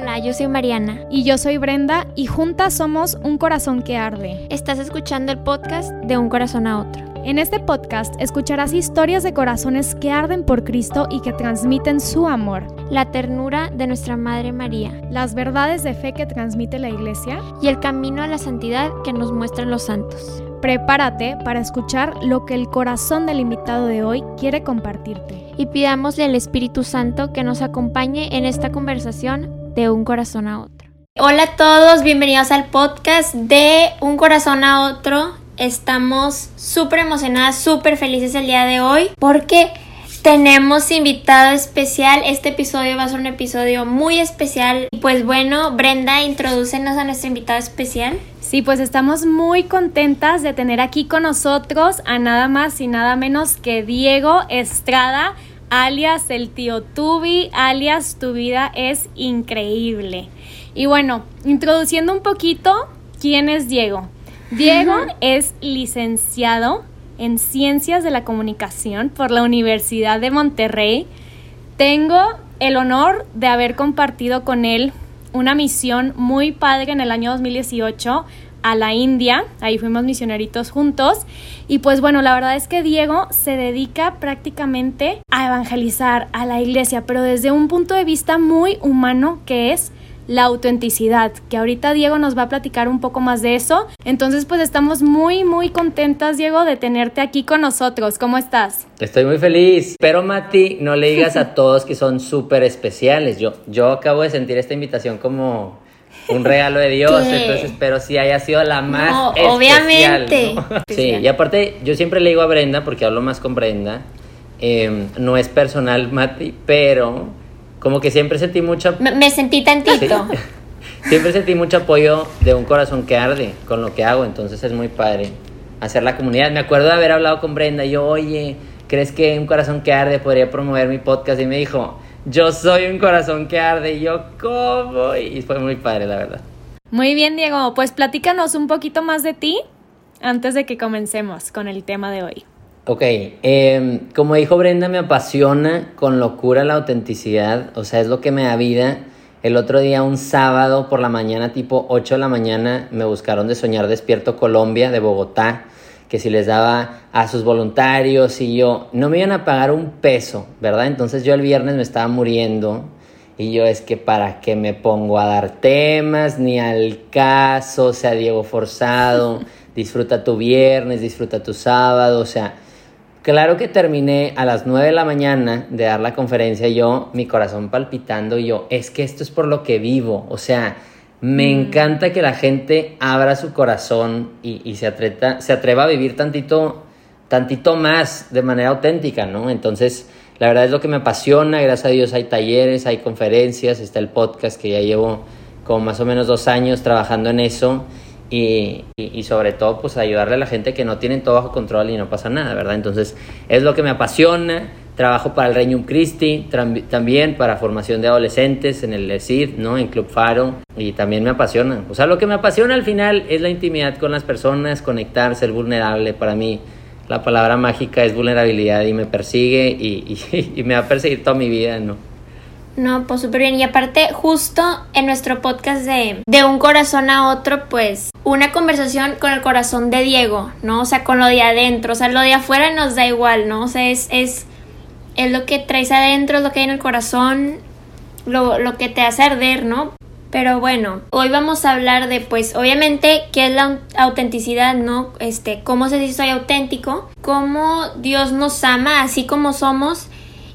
Hola, yo soy Mariana. Y yo soy Brenda y juntas somos Un Corazón que Arde. Estás escuchando el podcast de Un Corazón a Otro. En este podcast escucharás historias de corazones que arden por Cristo y que transmiten su amor. La ternura de nuestra Madre María. Las verdades de fe que transmite la Iglesia. Y el camino a la santidad que nos muestran los santos. Prepárate para escuchar lo que el corazón del invitado de hoy quiere compartirte. Y pidámosle al Espíritu Santo que nos acompañe en esta conversación de un corazón a otro. Hola a todos, bienvenidos al podcast de Un corazón a otro. Estamos súper emocionadas, súper felices el día de hoy porque tenemos invitado especial. Este episodio va a ser un episodio muy especial. Pues bueno, Brenda, introdúcenos a nuestro invitado especial. Sí, pues estamos muy contentas de tener aquí con nosotros a nada más y nada menos que Diego Estrada, alias el tío Tubi, alias Tu vida es increíble. Y bueno, introduciendo un poquito, ¿quién es Diego? Diego es licenciado en Ciencias de la Comunicación por la Universidad de Monterrey. Tengo el honor de haber compartido con él una misión muy padre en el año 2018 a la India, ahí fuimos misioneritos juntos y pues bueno, la verdad es que Diego se dedica prácticamente a evangelizar a la iglesia, pero desde un punto de vista muy humano que es la autenticidad, que ahorita Diego nos va a platicar un poco más de eso. Entonces, pues estamos muy, muy contentas, Diego, de tenerte aquí con nosotros. ¿Cómo estás? Estoy muy feliz. Pero, Mati, no le digas a todos que son súper especiales. Yo, yo acabo de sentir esta invitación como un regalo de Dios, entonces espero si haya sido la más no, especial, obviamente. Sí, y aparte yo siempre le digo a Brenda, porque hablo más con Brenda, eh, no es personal, Mati, pero como que siempre sentí mucho... Me, me sentí tantito. Sí. Siempre sentí mucho apoyo de un corazón que arde con lo que hago, entonces es muy padre hacer la comunidad. Me acuerdo de haber hablado con Brenda y yo, oye, ¿crees que un corazón que arde podría promover mi podcast? Y me dijo, yo soy un corazón que arde. Y yo, ¿cómo? Y fue muy padre, la verdad. Muy bien, Diego. Pues platícanos un poquito más de ti antes de que comencemos con el tema de hoy. Ok, eh, como dijo Brenda, me apasiona con locura la autenticidad, o sea, es lo que me da vida. El otro día, un sábado por la mañana, tipo 8 de la mañana, me buscaron de Soñar Despierto Colombia, de Bogotá, que si les daba a sus voluntarios y yo, no me iban a pagar un peso, ¿verdad? Entonces yo el viernes me estaba muriendo y yo es que para qué me pongo a dar temas, ni al caso, o sea, Diego Forzado, disfruta tu viernes, disfruta tu sábado, o sea Claro que terminé a las 9 de la mañana de dar la conferencia, yo, mi corazón palpitando, y yo, es que esto es por lo que vivo, o sea, me mm. encanta que la gente abra su corazón y, y se, atreta, se atreva a vivir tantito, tantito más de manera auténtica, ¿no? Entonces, la verdad es lo que me apasiona, gracias a Dios hay talleres, hay conferencias, está el podcast que ya llevo como más o menos dos años trabajando en eso y, y, sobre todo pues ayudarle a la gente que no tienen todo bajo control y no pasa nada, ¿verdad? Entonces es lo que me apasiona, trabajo para el Regnum Christi, también para formación de adolescentes en el ESID, ¿no? En Club Faro y también me apasiona. O sea, lo que me apasiona al final es la intimidad con las personas, conectar, ser vulnerable. Para mí la palabra mágica es vulnerabilidad y me persigue y, me va a perseguir toda mi vida, ¿no? No, pues súper bien. Y aparte, justo en nuestro podcast de, de un corazón a otro, pues una conversación con el corazón de Diego, ¿no? O sea, con lo de adentro. O sea, lo de afuera nos da igual, ¿no? O sea, es, es lo que traes adentro, es lo que hay en el corazón, lo, lo que te hace arder, ¿no? Pero bueno, hoy vamos a hablar de, pues, obviamente, qué es la autenticidad, ¿no? Este, cómo se dice soy auténtico, cómo Dios nos ama así como somos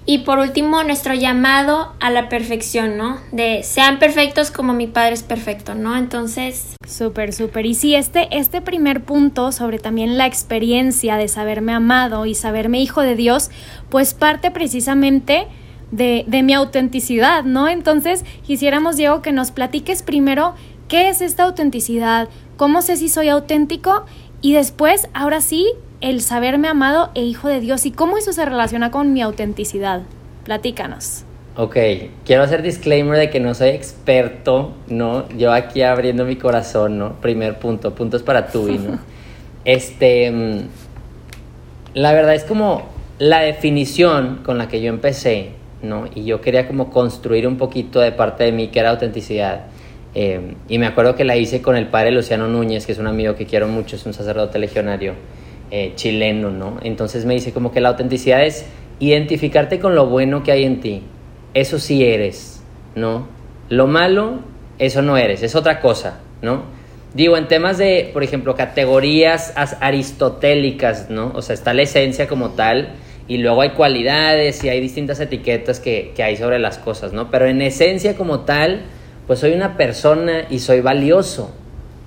y por último, nuestro llamado a la perfección, ¿no? De sean perfectos como mi Padre es perfecto, ¿no? Entonces... Súper, súper. Y sí, este, este primer punto sobre también la experiencia de saberme amado y saberme hijo de Dios, pues parte precisamente de, de mi autenticidad, ¿no? Entonces, quisiéramos, Diego, que nos platiques primero qué es esta autenticidad, cómo sé si soy auténtico y después, ahora sí, el saberme amado e hijo de Dios y cómo eso se relaciona con mi autenticidad. Platícanos. Ok, quiero hacer disclaimer de que no soy experto, ¿no? Yo aquí abriendo mi corazón, ¿no? Primer punto, puntos para tú, ¿no? Este, la verdad es como la definición con la que yo empecé, ¿no? Y yo quería como construir un poquito de parte de mí que era autenticidad. Eh, y me acuerdo que la hice con el padre Luciano Núñez, que es un amigo que quiero mucho, es un sacerdote legionario eh, chileno, ¿no? Entonces me dice como que la autenticidad es identificarte con lo bueno que hay en ti. Eso sí eres, ¿no? Lo malo, eso no eres, es otra cosa, ¿no? Digo, en temas de, por ejemplo, categorías aristotélicas, ¿no? O sea, está la esencia como tal, y luego hay cualidades y hay distintas etiquetas que, que, hay sobre las cosas, ¿no? Pero en esencia como tal, pues soy una persona y soy valioso,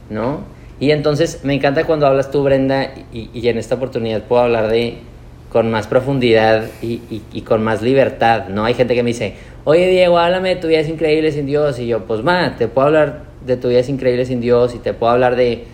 ¿no? Y entonces me encanta cuando hablas tú, Brenda, y, y en esta oportunidad puedo hablar de con más profundidad y, y, con más libertad, ¿no? Hay gente que me dice, oye Diego, háblame de tu vida es increíble sin Dios, y yo, pues va, te puedo hablar de tu vida es increíble sin Dios, y te puedo hablar de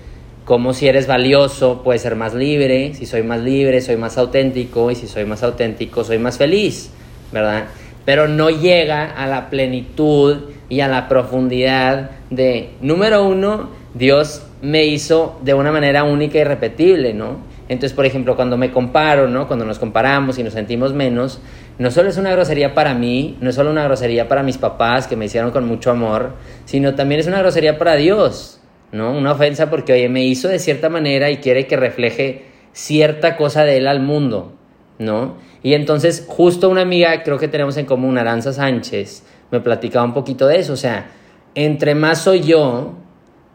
cómo si eres valioso puedes ser más libre, si soy más libre soy más auténtico y si soy más auténtico soy más feliz, ¿verdad? Pero no llega a la plenitud y a la profundidad de, número uno, Dios me hizo de una manera única y repetible, ¿no? Entonces, por ejemplo, cuando me comparo, ¿no? Cuando nos comparamos y nos sentimos menos, no solo es una grosería para mí, no es solo una grosería para mis papás que me hicieron con mucho amor, sino también es una grosería para Dios, ¿no? Una ofensa porque, oye, me hizo de cierta manera y quiere que refleje cierta cosa de él al mundo, ¿no? Y entonces, justo una amiga, creo que tenemos en común, Aranza Sánchez, me platicaba un poquito de eso, o sea, entre más soy yo,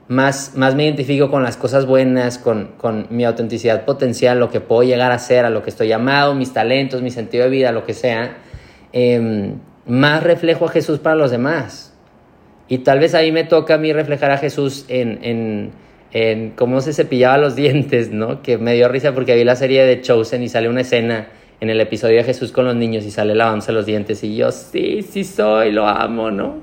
más, más me identifico con las cosas buenas, con, con mi autenticidad potencial, lo que puedo llegar a ser, a lo que estoy llamado, mis talentos, mi sentido de vida, lo que sea, eh, más reflejo a Jesús para los demás. Y tal vez ahí me toca a mí reflejar a Jesús en, en, en cómo se cepillaba los dientes, ¿no? Que me dio risa porque vi la serie de Chosen y sale una escena en el episodio de Jesús con los niños y sale lavándose los dientes y yo, sí, sí soy, lo amo, ¿no?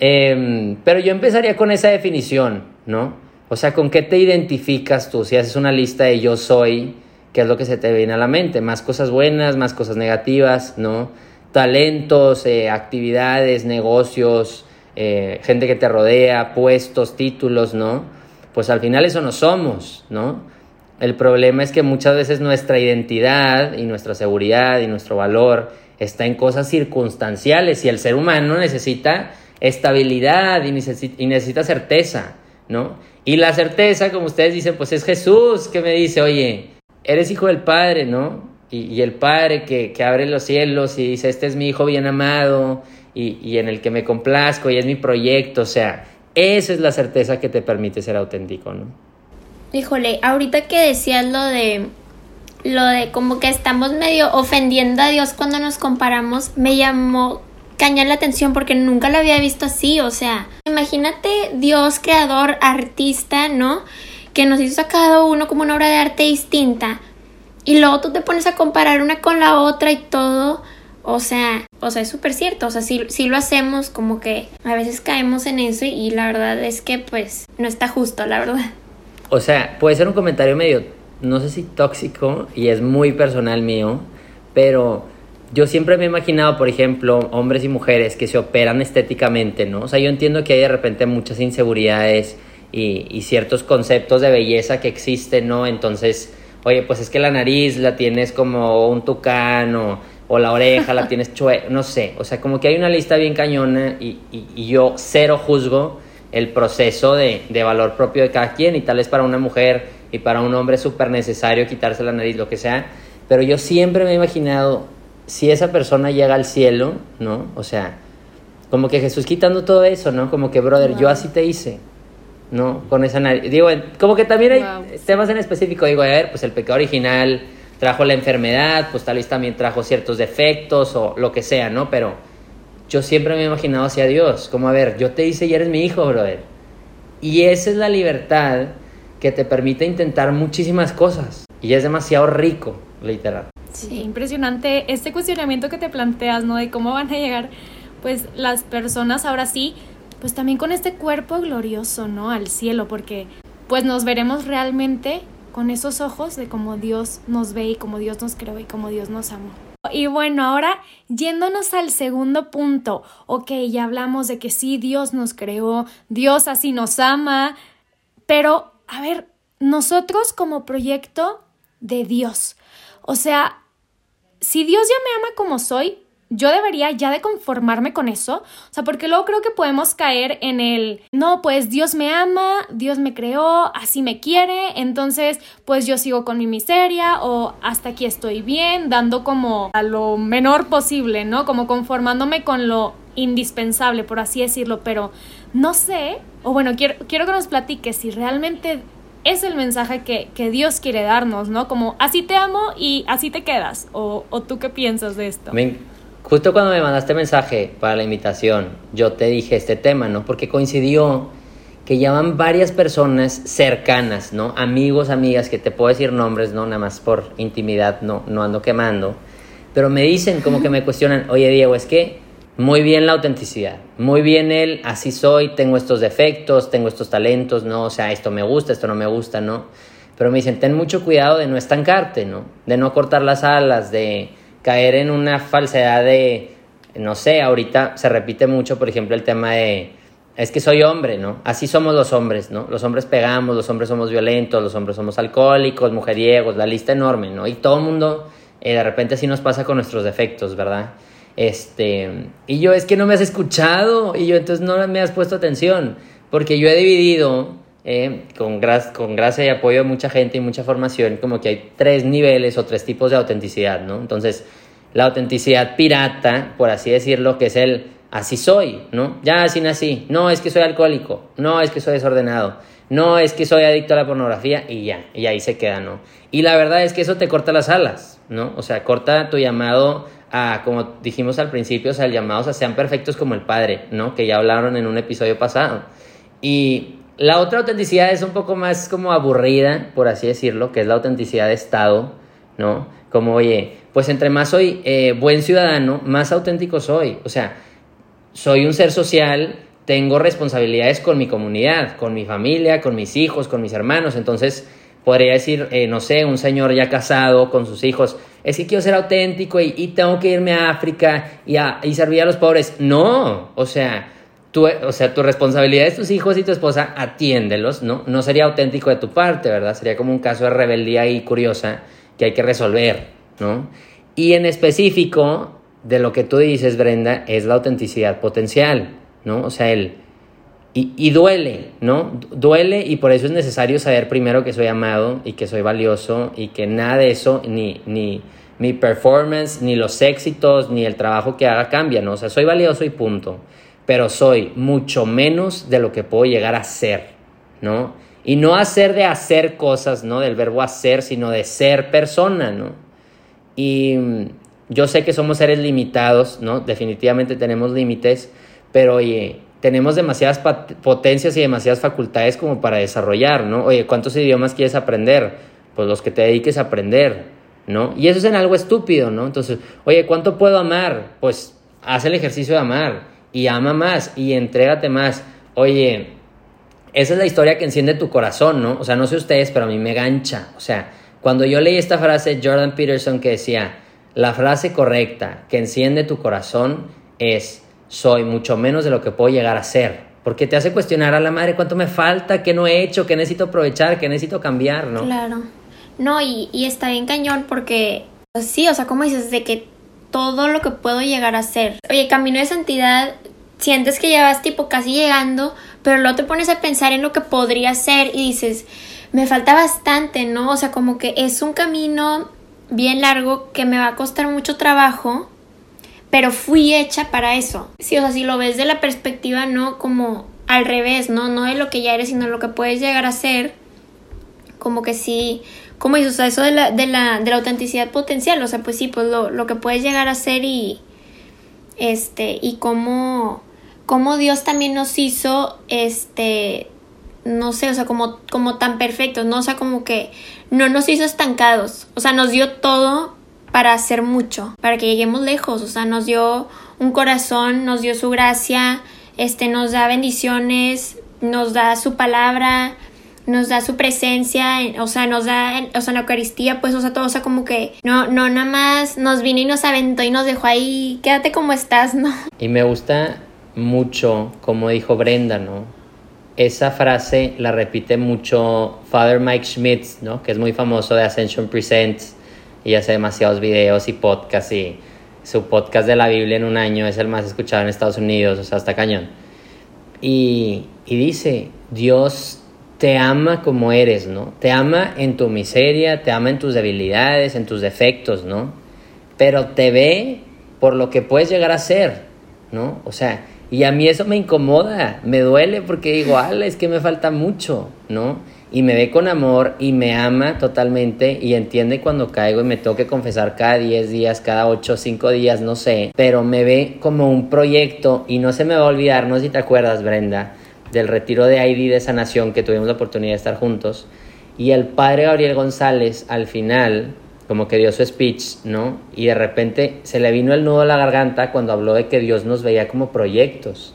Eh, pero yo empezaría con esa definición, ¿no? O sea, ¿con qué te identificas tú? Si haces una lista de yo soy, ¿qué es lo que se te viene a la mente? Más cosas buenas, más cosas negativas, ¿no? Talentos, eh, actividades, negocios, eh, gente que te rodea, puestos, títulos, ¿no? Pues al final eso no somos, ¿no? El problema es que muchas veces nuestra identidad y nuestra seguridad y nuestro valor está en cosas circunstanciales y el ser humano necesita estabilidad y y necesita certeza, ¿no? Y la certeza, como ustedes dicen, pues es Jesús que me dice, oye, eres hijo del Padre, ¿no? Y, y el Padre que, que, abre los cielos y dice, este es mi hijo bien amado y, y en el que me complazco y es mi proyecto, o sea, esa es la certeza que te permite ser auténtico, ¿no? Híjole, ahorita que decías lo de lo de como que estamos medio ofendiendo a Dios cuando nos comparamos, me llamó cañar la atención porque nunca lo había visto así, o sea, imagínate Dios creador, artista, ¿no? Que nos hizo a cada uno como una obra de arte distinta y luego tú te pones a comparar una con la otra y todo, o sea, o sea, es súper cierto, o sea, si, si lo hacemos como que a veces caemos en eso y la verdad es que pues no está justo, la verdad. O sea, puede ser un comentario medio, no sé si tóxico y es muy personal mío, pero yo siempre me he imaginado, por ejemplo, hombres y mujeres que se operan estéticamente, ¿no? O sea, yo entiendo que hay de repente muchas inseguridades y, y ciertos conceptos de belleza que existen, ¿no? Entonces, oye, pues es que la nariz la tienes como un tucán o, o la oreja la tienes chue, no sé, o sea, como que hay una lista bien cañona y, y, y yo cero juzgo el proceso de, de, valor propio de cada quien y tal vez para una mujer y para un hombre súper necesario quitarse la nariz, lo que sea, pero yo siempre me he imaginado si esa persona llega al cielo, ¿no? O sea, como que Jesús quitando todo eso, ¿no? Como que, brother, wow. yo así te hice, ¿no? Con esa nariz. Digo, como que también hay wow. temas en específico, digo, a ver, pues el pecado original trajo la enfermedad, pues tal vez también trajo ciertos defectos o lo que sea, ¿no? Pero yo siempre me he imaginado hacia Dios, como, a ver, yo te hice y eres mi hijo, brother. Y esa es la libertad que te permite intentar muchísimas cosas. Y es demasiado rico, literal. Sí, impresionante este cuestionamiento que te planteas, ¿no? De cómo van a llegar, pues, las personas ahora sí, pues también con este cuerpo glorioso, ¿no? Al cielo, porque pues nos veremos realmente con esos ojos de cómo Dios nos ve y cómo Dios nos creó y cómo Dios nos amó. Y bueno, ahora yéndonos al segundo punto, ok, ya hablamos de que sí, Dios nos creó, Dios así nos ama, pero a ver, nosotros como proyecto de Dios, o sea, si Dios ya me ama como soy, yo debería ya de conformarme con eso. O sea, porque luego creo que podemos caer en el, no, pues Dios me ama, Dios me creó, así me quiere, entonces pues yo sigo con mi miseria o hasta aquí estoy bien, dando como a lo menor posible, ¿no? Como conformándome con lo indispensable, por así decirlo, pero no sé, o bueno, quiero, quiero que nos platiques si realmente es el mensaje que, que, Dios quiere darnos, ¿no? Como así te amo y así te quedas. ¿O, tú qué piensas de esto? justo cuando me mandaste mensaje para la invitación, yo te dije este tema, ¿no? Porque coincidió que llaman varias personas cercanas, ¿no? Amigos, amigas, que te puedo decir nombres, ¿no? Nada más por intimidad, no, no ando quemando. Pero me dicen, como que me cuestionan, oye Diego, es que muy bien la autenticidad, muy bien el así soy, tengo estos defectos, tengo estos talentos, ¿no? O sea, esto me gusta, esto no me gusta, ¿no? Pero me dicen, ten mucho cuidado de no estancarte, ¿no? De no cortar las alas, de caer en una falsedad de, no sé, ahorita se repite mucho, por ejemplo, el tema de, es que soy hombre, ¿no? Así somos los hombres, ¿no? Los hombres pegamos, los hombres somos violentos, los hombres somos alcohólicos, mujeriegos, la lista enorme, ¿no? Y todo el mundo, eh, de repente así nos pasa con nuestros defectos, ¿verdad? Este, y yo, es que no me has escuchado, y yo, entonces no me has puesto atención, porque yo he dividido, eh, con, con gracia y apoyo de mucha gente y mucha formación, como que hay tres niveles o tres tipos de autenticidad, ¿no? Entonces, la autenticidad pirata, por así decirlo, que es el así soy, ¿no? Ya así nací, no es que soy alcohólico, no es que soy desordenado, no es que soy adicto a la pornografía y ya, y ahí se queda, ¿no? Y la verdad es que eso te corta las alas, ¿no? O sea, corta tu llamado a, como dijimos al principio, o sea, el llamado a sean perfectos como el Padre, ¿no? Que ya hablaron en un episodio pasado. Y la otra autenticidad es un poco más como aburrida, por así decirlo, que es la autenticidad de Estado, ¿no? Como, oye, pues entre más soy eh, buen ciudadano, más auténtico soy. O sea, soy un ser social, tengo responsabilidades con mi comunidad, con mi familia, con mis hijos, con mis hermanos. Entonces, podría decir, eh, no sé, un señor ya casado con sus hijos, es que quiero ser auténtico y, tengo que irme a África y, servir a los pobres. No, o sea, tu, o sea, tu responsabilidad es tus hijos y tu esposa, atiéndelos, ¿no? No sería auténtico de tu parte, ¿verdad? Sería como un caso de rebeldía y curiosa que hay que resolver, ¿no? Y en específico, de lo que tú dices, Brenda, es la autenticidad potencial, ¿no? O sea, el... Y, y duele, ¿no? Duele y por eso es necesario saber primero que soy amado y que soy valioso y que nada de eso, ni, ni mi performance, ni los éxitos, ni el trabajo que haga cambia, ¿no? O sea, soy valioso y punto pero soy mucho menos de lo que puedo llegar a ser, ¿no? Y no hacer de hacer cosas, ¿no? Del verbo hacer, sino de ser persona, ¿no? Y mm, yo sé que somos seres limitados, ¿no? Definitivamente tenemos límites, pero oye, tenemos demasiadas potencias y demasiadas facultades como para desarrollar, ¿no? Oye, ¿cuántos idiomas quieres aprender? Pues los que te dediques a aprender, ¿no? Y eso es en algo estúpido, ¿no? Entonces, oye, ¿cuánto puedo amar? Pues haz el ejercicio de amar y ama más y entrégate más. Oye, esa es la historia que enciende tu corazón, ¿no? O sea, no sé ustedes, pero a mí me gancha. O sea, cuando yo leí esta frase de Jordan Peterson que decía, la frase correcta que enciende tu corazón es, soy mucho menos de lo que puedo llegar a ser. Porque te hace cuestionar a la madre cuánto me falta, qué no he hecho, qué necesito aprovechar, qué necesito cambiar, ¿no? Claro. No, y, y está bien cañón porque, pues sí, o sea, como dices, de que todo lo que puedo llegar a ser. Oye, camino de santidad, sientes que ya vas tipo casi llegando, pero luego te pones a pensar en lo que podría ser y dices, me falta bastante, ¿no? O sea, como que es un camino bien largo que me va a costar mucho trabajo, pero fui hecha para eso. Sí, o sea, si lo ves de la perspectiva, no como al revés, ¿no? No de lo que ya eres, sino lo que puedes llegar a ser, como que sí como dices, o sea, eso de la, de la, de la autenticidad potencial, o sea, pues sí, pues lo, lo que puedes llegar a ser y, este, y cómo, cómo Dios también nos hizo, este, no sé, o sea, como, como tan perfectos, ¿no? O sea, como que no nos hizo estancados, o sea, nos dio todo para hacer mucho, para que lleguemos lejos, o sea, nos dio un corazón, nos dio su gracia, este, nos da bendiciones, nos da su palabra, nos da su presencia, o sea, nos da, o sea, la Eucaristía, pues, o sea, todo, o sea, como que no, no, nada más nos vino y nos aventó y nos dejó ahí, quédate como estás, ¿no? Y me gusta mucho, como dijo Brenda, ¿no? Esa frase la repite mucho Father Mike Schmitz, ¿no? Que es muy famoso de Ascension Presents y hace demasiados videos y podcasts y su podcast de la Biblia en un año es el más escuchado en Estados Unidos, o sea, hasta cañón. Y, y dice, Dios te ama como eres, ¿no? Te ama en tu miseria, te ama en tus debilidades, en tus defectos, ¿no? Pero te ve por lo que puedes llegar a ser, ¿no? O sea, y a mí eso me incomoda, me duele porque digo, ala, es que me falta mucho, ¿no? Y me ve con amor y me ama totalmente y entiende cuando caigo y me tengo que confesar cada 10 días, cada 8 o 5 días, no sé, pero me ve como un proyecto y no se me va a olvidar, no sé si te acuerdas, Brenda, del retiro de ID de sanación que tuvimos la oportunidad de estar juntos. Y el padre Gabriel González al final como que dio su speech, ¿no? Y de repente se le vino el nudo a la garganta cuando habló de que Dios nos veía como proyectos.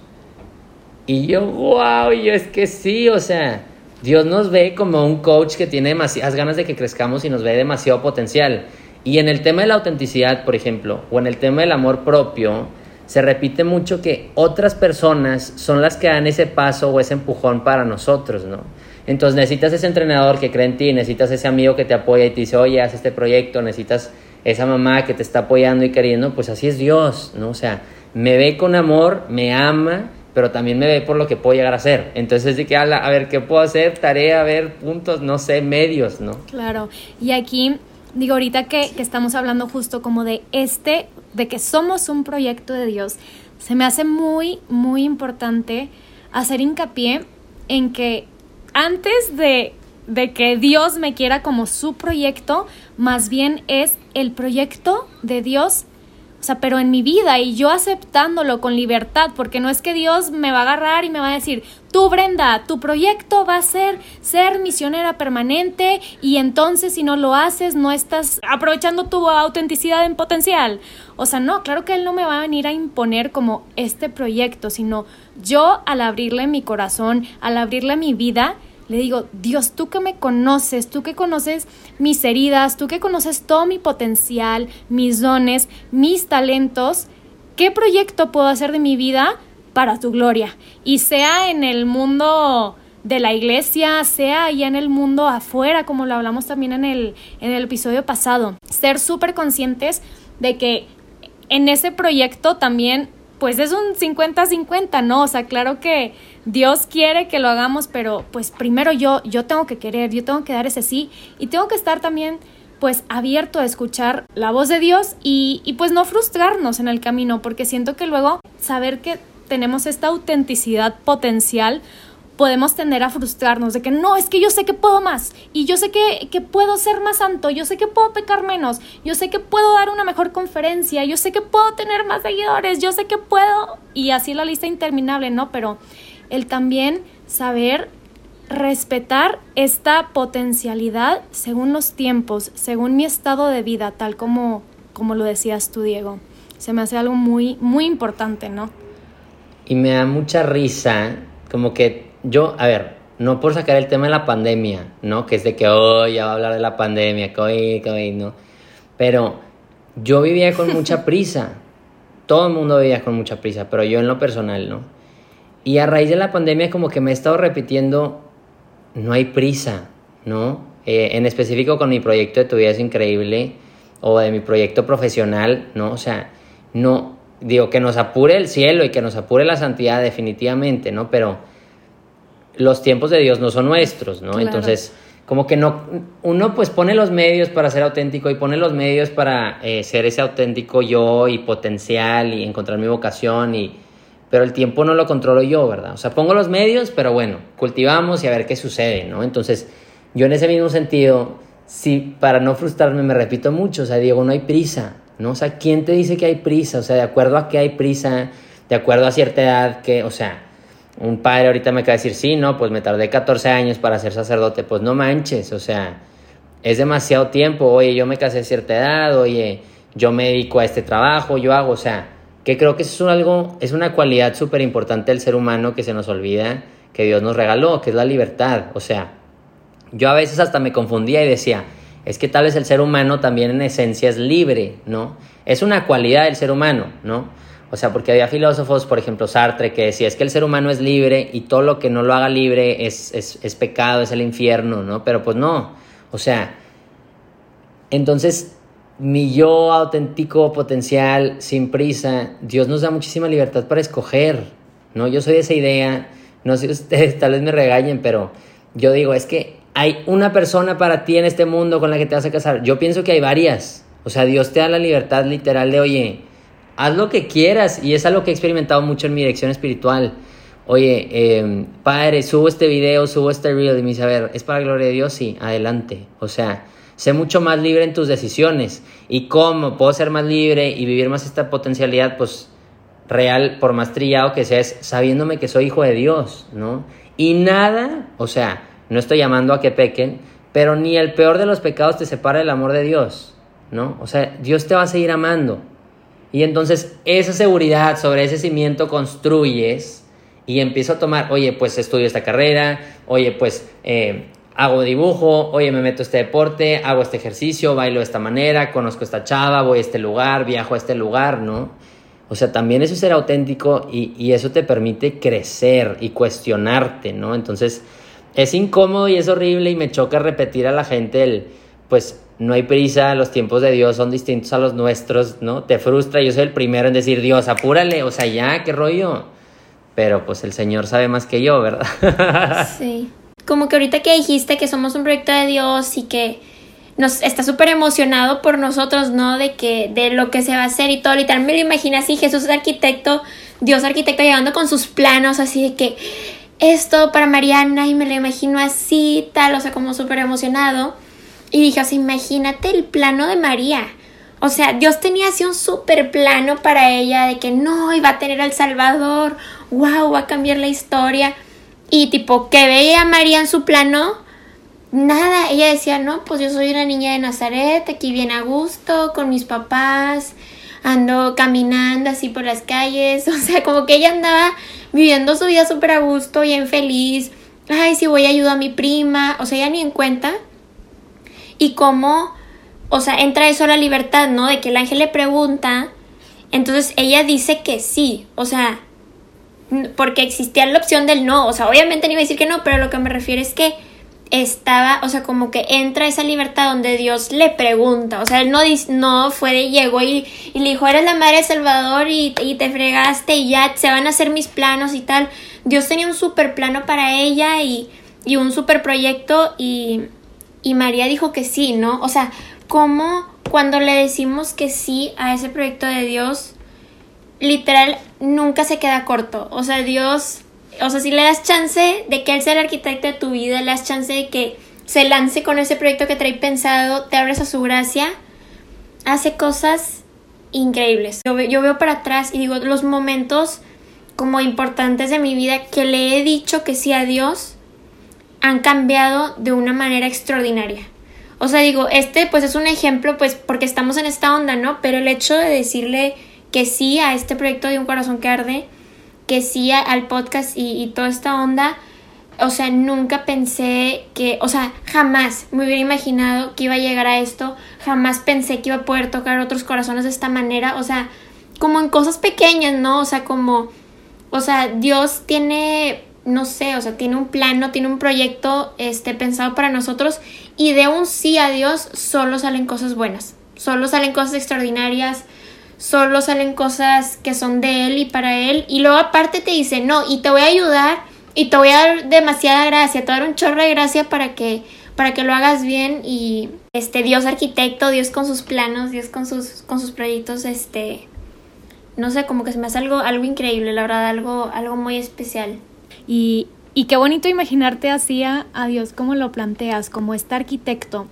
Y yo, wow, yo es que sí, o sea, Dios nos ve como un coach que tiene demasiadas ganas de que crezcamos y nos ve demasiado potencial. Y en el tema de la autenticidad, por ejemplo, o en el tema del amor propio, se repite mucho que otras personas son las que dan ese paso o ese empujón para nosotros, ¿no? Entonces necesitas ese entrenador que cree en ti, necesitas ese amigo que te apoya y te dice, oye, haz este proyecto, necesitas esa mamá que te está apoyando y queriendo, pues así es Dios, ¿no? O sea, me ve con amor, me ama, pero también me ve por lo que puedo llegar a hacer. Entonces es de que, a ver, ¿qué puedo hacer? Tarea, a ver, puntos, no sé, medios, ¿no? Claro, y aquí, digo, ahorita que, que estamos hablando justo como de este, de que somos un proyecto de Dios, se me hace muy, muy importante hacer hincapié en que antes de, de que Dios me quiera como su proyecto, más bien es el proyecto de Dios sea, pero en mi vida y yo aceptándolo con libertad, porque no es que Dios me va a agarrar y me va a decir, tú Brenda, tu proyecto va a ser ser misionera permanente y entonces si no lo haces no estás aprovechando tu autenticidad en potencial. O sea, no, claro que Él no me va a venir a imponer como este proyecto, sino yo al abrirle mi corazón, al abrirle mi vida, le digo, Dios, tú que me conoces, tú que conoces mis heridas, tú que conoces todo mi potencial, mis dones, mis talentos, ¿qué proyecto puedo hacer de mi vida para tu gloria? Y sea en el mundo de la iglesia, sea allá en el mundo afuera, como lo hablamos también en el, en el episodio pasado. Ser súper conscientes de que en ese proyecto también, pues es un 50-50, ¿no? O sea, claro que Dios quiere que lo hagamos, pero pues primero yo, yo tengo que querer, yo tengo que dar ese sí y tengo que estar también pues abierto a escuchar la voz de Dios y, y pues no frustrarnos en el camino, porque siento que luego saber que tenemos esta autenticidad potencial podemos tender a frustrarnos de que no, es que yo sé que puedo más y yo sé que, que, puedo ser más santo, yo sé que puedo pecar menos, yo sé que puedo dar una mejor conferencia, yo sé que puedo tener más seguidores, yo sé que puedo y así la lista interminable, ¿no? Pero el también saber respetar esta potencialidad según los tiempos, según mi estado de vida, tal como, como lo decías tú, Diego. Se me hace algo muy, muy importante, ¿no? Y me da mucha risa, como que yo, a ver, no por sacar el tema de la pandemia, ¿no? Que es de que hoy ya va a hablar de la pandemia, que hoy, que hoy, ¿no? Pero yo vivía con mucha prisa. Todo el mundo vivía con mucha prisa, pero yo en lo personal, ¿no? Y a raíz de la pandemia como que me he estado repitiendo, no hay prisa, ¿no? Eh, en específico con mi proyecto de Tu vida es increíble o de mi proyecto profesional, ¿no? O sea, no, digo, que nos apure el cielo y que nos apure la santidad definitivamente, ¿no? Pero los tiempos de Dios no son nuestros, ¿no? Entonces, como que no, uno pues pone los medios para ser auténtico y pone los medios para eh, ser ese auténtico yo y potencial y encontrar mi vocación y pero el tiempo no lo controlo yo, ¿verdad? O sea, pongo los medios, pero bueno, cultivamos y a ver qué sucede, ¿no? Entonces, yo en ese mismo sentido, sí, para no frustrarme, me repito mucho, o sea, Diego, no hay prisa, ¿no? O sea, ¿quién te dice que hay prisa? O sea, de acuerdo a qué hay prisa, de acuerdo a cierta edad, que, o sea, un padre ahorita me acaba de decir, sí, no, pues me tardé 14 años para ser sacerdote, pues no manches, o sea, es demasiado tiempo, oye, yo me casé a cierta edad, oye, yo me dedico a este trabajo, yo hago, o sea, que creo que eso es algo, es una cualidad súper importante del ser humano que se nos olvida que Dios nos regaló, que es la libertad. O sea, yo a veces hasta me confundía y decía, es que tal vez el ser humano también en esencia es libre, ¿no? Es una cualidad del ser humano, ¿no? O sea, porque había filósofos, por ejemplo, Sartre, que decía, es que el ser humano es libre y todo lo que no lo haga libre es, es, es pecado, es el infierno, ¿no? Pero pues no, o sea, entonces mi yo auténtico, potencial, sin prisa, Dios nos da muchísima libertad para escoger, ¿no? Yo soy de esa idea, no sé si ustedes tal vez me regañen, pero yo digo, es que hay una persona para ti en este mundo con la que te vas a casar. Yo pienso que hay varias. O sea, Dios te da la libertad literal de, oye, haz lo que quieras. Y es algo que he experimentado mucho en mi dirección espiritual. Oye, eh, padre, subo este video, subo este reel y me dice, a ver, ¿es para la gloria de Dios? Sí, adelante. O sea, sé mucho más libre en tus decisiones. ¿Y cómo puedo ser más libre y vivir más esta potencialidad? Pues real, por más trillado que sea, es sabiéndome que soy hijo de Dios, ¿no? Y nada, o sea, no estoy llamando a que pequen, pero ni el peor de los pecados te separa del amor de Dios, ¿no? O sea, Dios te va a seguir amando. Y entonces esa seguridad sobre ese cimiento construyes y empiezo a tomar, oye, pues estudio esta carrera, oye, pues eh, hago dibujo, oye, me meto a este deporte, hago este ejercicio, bailo de esta manera, conozco a esta chava, voy a este lugar, viajo a este lugar, ¿no? O sea, también eso es ser auténtico y, y eso te permite crecer y cuestionarte, ¿no? Entonces, es incómodo y es horrible y me choca repetir a la gente el, pues, no hay prisa, los tiempos de Dios son distintos a los nuestros, ¿no? Te frustra, yo soy el primero en decir, Dios, apúrale, o sea, ya, qué rollo pero pues el Señor sabe más que yo, ¿verdad? sí. Como que ahorita que dijiste que somos un proyecto de Dios y que nos está súper emocionado por nosotros, ¿no? De que, de lo que se va a hacer y todo. Literal, me lo imagino así, Jesús es arquitecto, Dios arquitecto llegando con sus planos, así de que esto para Mariana, y me lo imagino así, tal, o sea, como súper emocionado. Y dije, o sea, imagínate el plano de María. O sea, Dios tenía así un súper plano para ella de que no, iba a tener al Salvador, wow, va a cambiar la historia. Y tipo, que veía a María en su plano, nada, ella decía, no, pues yo soy una niña de Nazaret, aquí viene a gusto, con mis papás, ando caminando así por las calles, o sea, como que ella andaba viviendo su vida súper a gusto, bien feliz, ay, si voy a ayudar a mi prima, o sea, ella ni en cuenta. Y cómo, o sea, entra eso a la libertad, ¿no? De que el ángel le pregunta, entonces ella dice que sí, o sea, porque existía la opción del no, o sea, obviamente no iba a decir que no, pero lo que me refiero es que estaba, o sea, como que entra esa libertad donde Dios le pregunta, o sea, él no, no fue de llegó y, y le dijo, eres la madre de Salvador y, y, te fregaste y ya se van a hacer mis planos y tal. Dios tenía un super plano para ella y, y un super proyecto y, y María dijo que sí, ¿no? O sea, ¿cómo cuando le decimos que sí a ese proyecto de Dios, literal nunca se queda corto. O sea, Dios, o sea, si le das chance de que Él sea el arquitecto de tu vida, le das chance de que se lance con ese proyecto que trae pensado, te abres a su gracia, hace cosas increíbles. Yo, yo veo para atrás y digo, los momentos como importantes de mi vida que le he dicho que sí a Dios han cambiado de una manera extraordinaria. O sea, digo, este pues es un ejemplo pues porque estamos en esta onda, ¿no? Pero el hecho de decirle que sí a este proyecto de Un Corazón que Arde, que sí al podcast y, toda esta onda. O sea, nunca pensé que, o sea, jamás me hubiera imaginado que iba a llegar a esto, jamás pensé que iba a poder tocar otros corazones de esta manera, o sea, como en cosas pequeñas, ¿no? O sea, como, o sea, Dios tiene, no sé, o sea, tiene un plano, tiene un proyecto, este, pensado para nosotros y de un sí a Dios solo salen cosas buenas, solo salen cosas extraordinarias, solo salen cosas que son de él y para él. Y luego aparte te dice, no, y te voy a ayudar y te voy a dar demasiada gracia, te voy a dar un chorro de gracia para que, para que lo hagas bien y este Dios arquitecto, Dios con sus planos, Dios con sus, con sus proyectos, este, no sé, como que se me hace algo, algo increíble, la verdad, algo, algo muy especial. Y, y qué bonito imaginarte así a, a Dios como lo planteas, como este arquitecto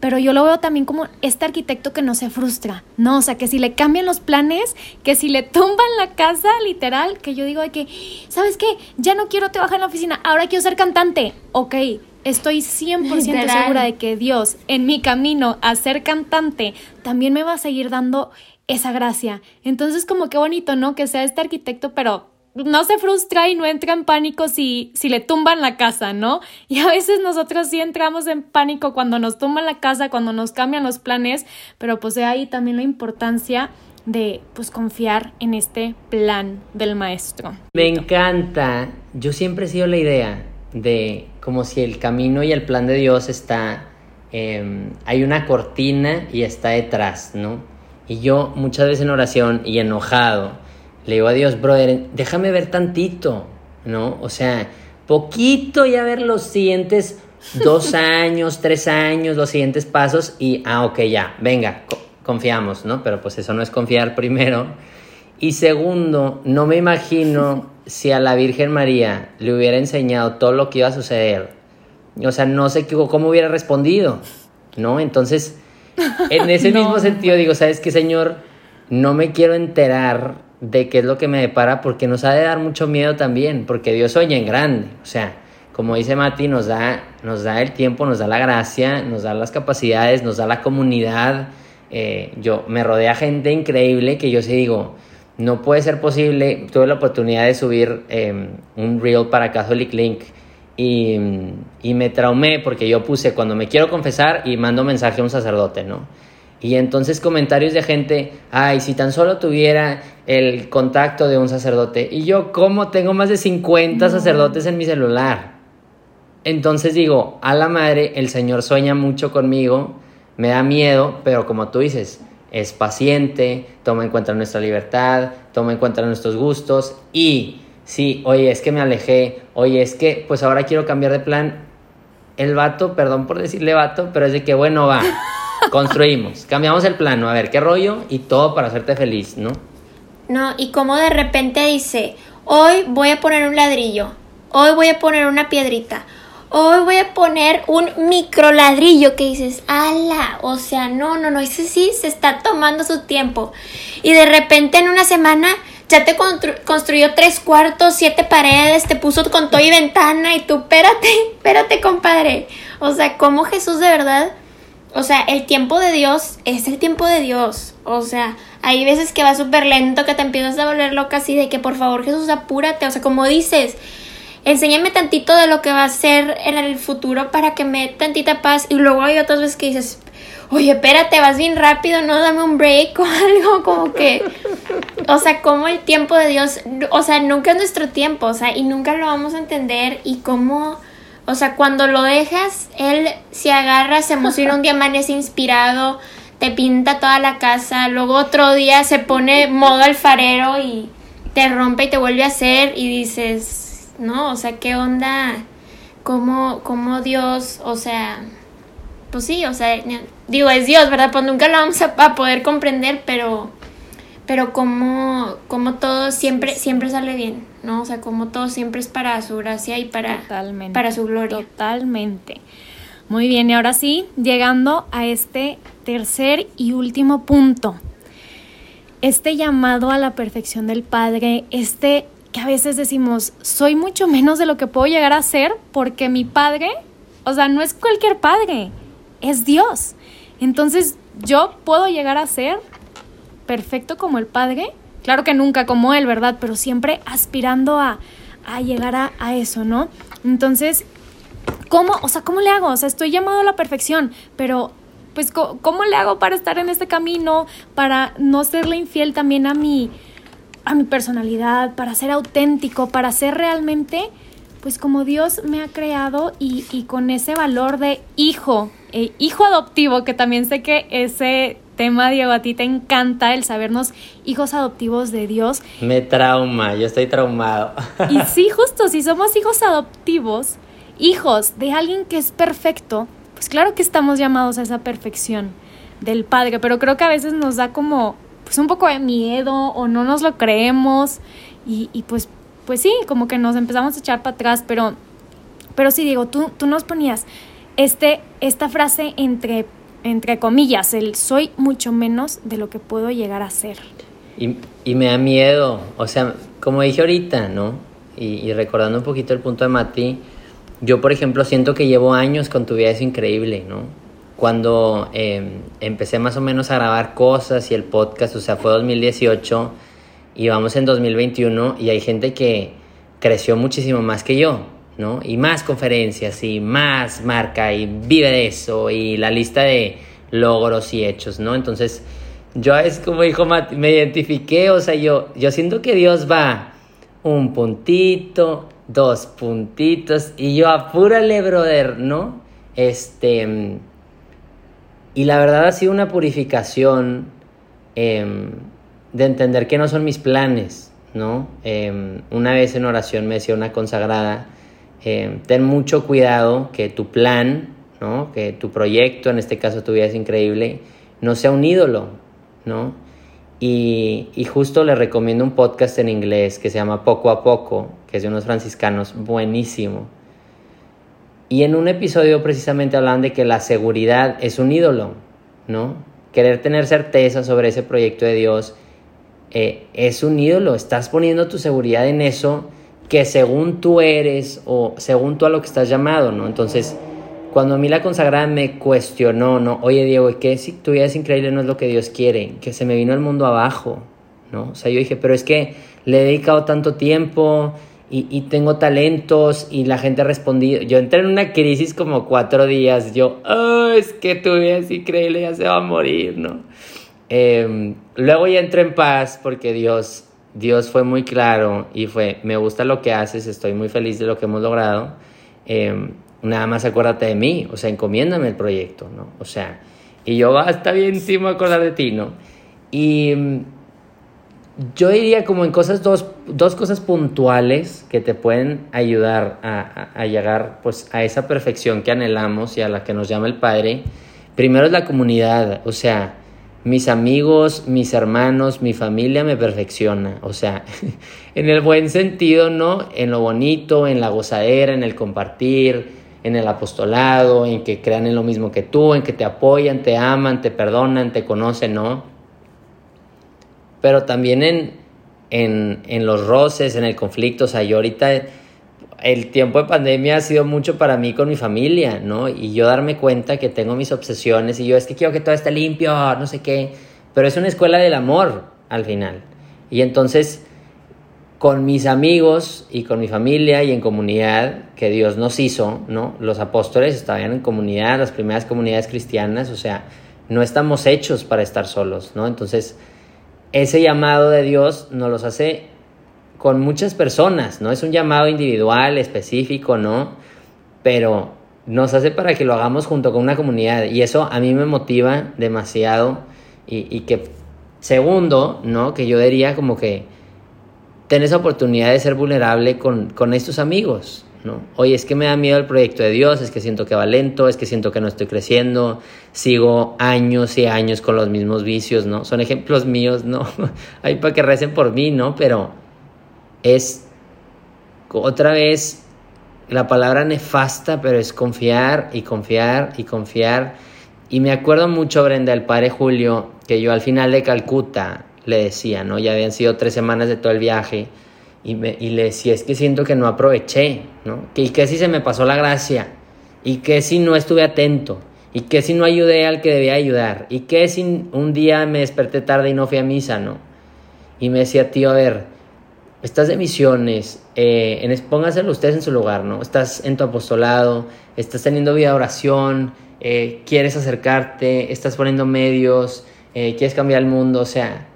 pero yo lo veo también como este arquitecto que no se frustra, ¿no? O sea, que si le cambian los planes, que si le tumban la casa, literal, que yo digo de que, ¿sabes qué? Ya no quiero trabajar en la oficina, ahora quiero ser cantante. Ok, estoy 100% segura de que Dios en mi camino a ser cantante también me va a seguir dando esa gracia. Entonces, como qué bonito, ¿no? Que sea este arquitecto, pero no se frustra y no entra en pánico si, si le tumban la casa, ¿no? Y a veces nosotros sí entramos en pánico cuando nos tumban la casa, cuando nos cambian los planes, pero pues ahí también la importancia de pues confiar en este plan del maestro. Me encanta, yo siempre he sido la idea de como si el camino y el plan de Dios está em, hay una cortina y está detrás, ¿no? Y yo muchas veces en oración y enojado, le digo a Dios, brother, déjame ver tantito, ¿no? O sea, poquito ya ver los siguientes dos años, tres años, los siguientes pasos y, ah, ok, ya, venga, confiamos, ¿no? Pero pues eso no es confiar primero. Y segundo, no me imagino si a la Virgen María le hubiera enseñado todo lo que iba a suceder. O sea, no sé cómo hubiera respondido, ¿no? Entonces, en ese mismo sentido digo, ¿sabes qué, Señor? No me quiero enterar de qué es lo que me depara porque nos ha de dar mucho miedo también, porque Dios sueña en grande. O sea, como dice Mati, nos da, nos da el tiempo, nos da la gracia, nos da las capacidades, nos da la comunidad. Eh, yo me rodea gente increíble que yo sí digo, no puede ser posible. Tuve la oportunidad de subir em, un reel para Catholic Link y, y, me traumé porque yo puse cuando me quiero confesar y mando mensaje a un sacerdote, ¿no? Y entonces comentarios de gente, ay, si tan solo tuviera el contacto de un sacerdote. Y yo, ¿cómo tengo más de 50 sacerdotes en mi celular? Entonces digo, a la madre, el Señor sueña mucho conmigo, me da miedo, pero como tú dices, es paciente, toma en cuenta nuestra libertad, toma en cuenta nuestros gustos y si, oye, es que me alejé, oye, es que pues ahora quiero cambiar de plan, el vato, perdón por decirle vato, pero es de que bueno, va, construimos, cambiamos el plano, a ver qué rollo y todo para hacerte feliz, ¿no? No, y como de repente dice, hoy voy a poner un ladrillo, hoy voy a poner una piedrita, hoy voy a poner un micro ladrillo que dices, ala, o sea, no, no, no, ese sí se está tomando su tiempo. Y de repente en una semana ya te construyó tres cuartos, siete paredes, te puso con todo y ventana y tú, espérate, espérate, compadre. O sea, como Jesús de verdad, o sea, el tiempo de Dios es el tiempo de Dios. O sea, hay veces que va súper lento, que te empiezas a volver loca así de que por favor Jesús apúrate. O sea, como dices, enséñame tantito de lo que va a ser en el futuro para que me dé tantita paz. Y luego hay otras veces que dices, oye, espérate, vas bien rápido, no, dame un break o algo, como que, o sea, como el tiempo de Dios, o sea, nunca es nuestro tiempo, o sea, y nunca lo vamos a entender y cómo, o sea, cuando lo dejas, Él se agarra, se emociona un día amanece inspirado, te pinta toda la casa, luego otro día se pone modo alfarero y te rompe y te vuelve a hacer y dices, ¿no? O sea, ¿qué onda? ¿Cómo, cómo Dios, o sea, pues sí, o sea, digo, es Dios, ¿verdad? Pues nunca lo vamos a, poder comprender, pero, pero como, como todo siempre, siempre sale bien, ¿no? O sea, como todo siempre es para su gracia y para, para su gloria. Totalmente. Muy bien, y ahora sí, llegando a este tercer y último punto. Este llamado a la perfección del Padre, este que a veces decimos, soy mucho menos de lo que puedo llegar a ser porque mi padre, o sea, no es cualquier padre, es Dios. Entonces, yo puedo llegar a ser perfecto como el padre, claro que nunca como él, ¿verdad? Pero siempre aspirando a, llegar a, a, eso, ¿no? Entonces, ¿cómo, o sea, cómo le hago? O sea, estoy llamado a la perfección, pero pues, ¿cómo le hago para estar en este camino, para no serle infiel también a mi a mi personalidad, para ser auténtico, para ser realmente, pues como Dios me ha creado y, con ese valor de hijo, eh, hijo adoptivo, que también sé que ese tema, Diego, a ti te encanta el sabernos hijos adoptivos de Dios. Me trauma, yo estoy traumado. Y sí, justo, si somos hijos adoptivos, hijos de alguien que es perfecto, pues claro que estamos llamados a esa perfección del Padre, pero creo que a veces nos da como pues un poco de miedo o no nos lo creemos y, pues, pues sí, como que nos empezamos a echar para atrás, pero, pero sí, Diego, tú, tú nos ponías este, esta frase entre, entre comillas, el soy mucho menos de lo que puedo llegar a ser. Y, y me da miedo, o sea, como dije ahorita, ¿no? Y, y, recordando un poquito el punto de Mati, yo por ejemplo siento que llevo años con tu vida, es increíble, ¿no? cuando em, empecé más o menos a grabar cosas y el podcast, o sea, fue 2018 y vamos en 2021 y hay gente que creció muchísimo más que yo, Y más conferencias y más marca y vive de eso y la lista de logros y hechos, ¿no? Entonces, yo es como dijo me identifiqué, o sea, yo, yo siento que Dios va un puntito, dos puntitos y yo apúrale, brother, ¿no? Este Y la verdad ha sido una purificación em, de entender que no son mis planes, ¿no? Em, una vez en oración me decía una consagrada, em, ten mucho cuidado que tu plan, ¿no? Que tu proyecto, en este caso tu vida es increíble, no sea un ídolo, ¿no? Y, justo le recomiendo un podcast en inglés que se llama Poco a Poco, que es de unos franciscanos, buenísimo. Y en un episodio precisamente hablan de que la seguridad es un ídolo, ¿no? Querer tener certeza sobre ese proyecto de Dios eh, es un ídolo. Estás poniendo tu seguridad en eso que según tú eres o según tú a lo que estás llamado, ¿no? Entonces, cuando a mí la consagrada me cuestionó, ¿no? Oye, Diego, ¿qué si tu vida es increíble no es lo que Dios quiere? Que se me vino el mundo abajo, ¿no? O sea, yo dije, pero es que le he dedicado tanto tiempo y, y tengo talentos y la gente ha respondido. Yo entré en una crisis como cuatro días. Yo, oh, es que tu vida es increíble, ya se va a morir, ¿no? Eh, luego ya entré en paz porque Dios, Dios fue muy claro y fue, me gusta lo que haces, estoy muy feliz de lo que hemos logrado. Eh, nada más acuérdate de mí, o sea, encomiéndame el proyecto, ¿no? O sea, y yo, va, está bien, sí me acordar de ti, ¿no? Y mm, yo diría como en cosas, dos, dos cosas puntuales que te pueden ayudar a, a, a, llegar pues a esa perfección que anhelamos y a la que nos llama el Padre. Primero es la comunidad, o sea, mis amigos, mis hermanos, mi familia me perfecciona, o sea, en el buen sentido, ¿no? En lo bonito, en la gozadera, en el compartir, en el apostolado, en que crean en lo mismo que tú, en que te apoyan, te aman, te perdonan, te conocen, ¿no? Pero también en, en, en los roces, en el conflicto, o sea, yo ahorita el tiempo de pandemia ha sido mucho para mí con mi familia, ¿no? Y yo darme cuenta que tengo mis obsesiones y yo es que quiero que todo esté limpio, no sé qué, pero es una escuela del amor al final. Y entonces con mis amigos y con mi familia y en comunidad que Dios nos hizo, ¿no? Los apóstoles estaban en comunidad, las primeras comunidades cristianas, o sea, no estamos hechos para estar solos, ¿no? Entonces, ese llamado de Dios nos los hace con muchas personas, ¿no? Es un llamado individual, específico, ¿no? Pero nos hace para que lo hagamos junto con una comunidad y eso a mí me motiva demasiado y, y que, segundo, ¿no? Que yo diría como que ten esa oportunidad de ser vulnerable con, con estos amigos, ¿no? Oye, es que me da miedo el proyecto de Dios, es que siento que va lento, es que siento que no estoy creciendo, sigo años y años con los mismos vicios, ¿no? Son ejemplos míos, ¿no? Hay para que recen por mí, ¿no? Pero es otra vez la palabra nefasta, pero es confiar y confiar y confiar. Y me acuerdo mucho, Brenda, el padre Julio, que yo al final de Calcuta, le decía, ¿no? Ya habían sido tres semanas de todo el viaje y, me, y le decía, es que siento que no aproveché, ¿no? Que, y que si se me pasó la gracia, y que si no estuve atento, y que si no ayudé al que debía ayudar, y que si un día me desperté tarde y no fui a misa, ¿no? Y me decía, tío, a ver, estás de misiones, eh, en, póngaselo ustedes en su lugar, ¿no? Estás en tu apostolado, estás teniendo vida de oración, eh, quieres acercarte, estás poniendo medios, eh, quieres cambiar el mundo, o sea,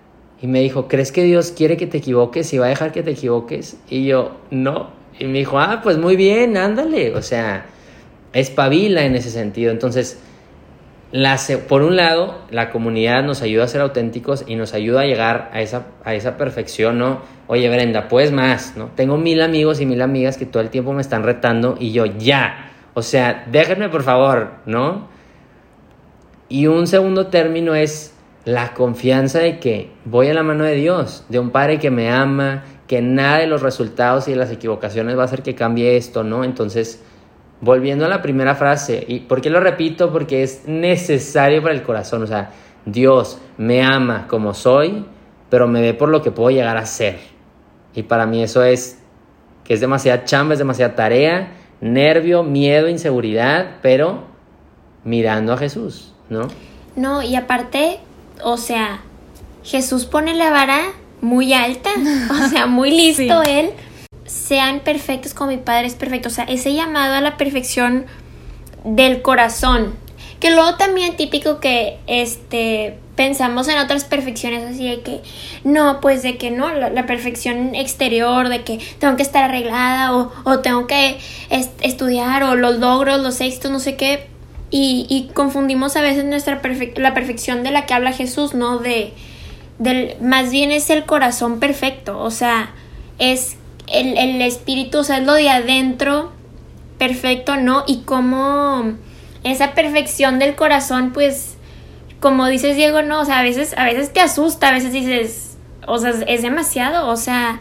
y me dijo, ¿crees que Dios quiere que te equivoques y va a dejar que te equivoques? Y yo, no. Y me dijo, ah, pues muy bien, ándale. O sea, espabila en ese sentido. Entonces, por un lado, la comunidad nos ayuda a ser auténticos y nos ayuda a llegar a esa, a esa perfección, ¿no? Oye, Brenda, pues más, ¿no? Tengo mil amigos y mil amigas que todo el tiempo me están retando y yo, ya. O sea, déjenme por favor, ¿no? Y un segundo término es la confianza de que voy a la mano de Dios, de un Padre que me ama, que nada de los resultados y de las equivocaciones va a hacer que cambie esto, ¿no? Entonces, volviendo a la primera frase, ¿y por qué lo repito? Porque es necesario para el corazón, o sea, Dios me ama como soy, pero me ve por lo que puedo llegar a ser. Y para mí eso es que es demasiada chamba, es demasiada tarea, nervio, miedo, inseguridad, pero mirando a Jesús, ¿no? No, y aparte o sea, Jesús pone la vara muy alta, o sea, muy listo él. Sean perfectos como mi Padre es perfecto, o sea, ese llamado a la perfección del corazón. Que luego también típico que este pensamos en otras perfecciones así de que no, pues de que no, la, perfección exterior, de que tengo que estar arreglada o, o tengo que estudiar o los logros, los éxitos, no sé qué. y, confundimos a veces nuestra la perfección de la que habla Jesús, ¿no? De, del, más bien es el corazón perfecto, o sea, es el, el espíritu, o sea, es lo de adentro perfecto, ¿no? Y cómo esa perfección del corazón, pues, como dices Diego, no, o sea, a veces, a veces te asusta, a veces dices, o sea, es demasiado, o sea,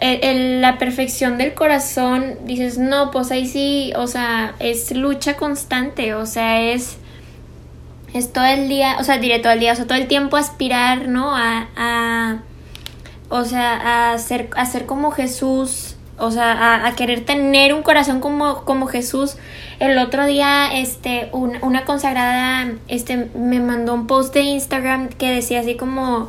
la perfección del corazón, dices, no, pues ahí sí, o sea, es lucha constante, o sea, es, es todo el día, o sea, diré todo el día, o sea, todo el tiempo aspirar, ¿no? A, a o sea, a ser, a ser como Jesús, o sea, a, querer tener un corazón como, como Jesús. El otro día, este, una consagrada, este, me mandó un post de Instagram que decía así como,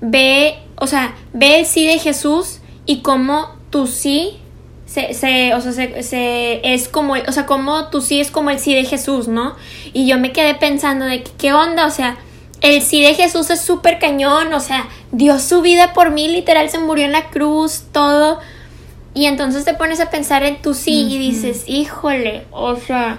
ve, o sea, ve el sí de Jesús y cómo tú sí se, se, o sea, se, es como, o sea, tú sí es como el sí de Jesús, ¿no? Y yo me quedé pensando de qué onda, o sea, el sí de Jesús es súper cañón, o sea, dio su vida por mí, literal, se murió en la cruz, todo. Y entonces te pones a pensar en tu sí y dices, híjole, o sea,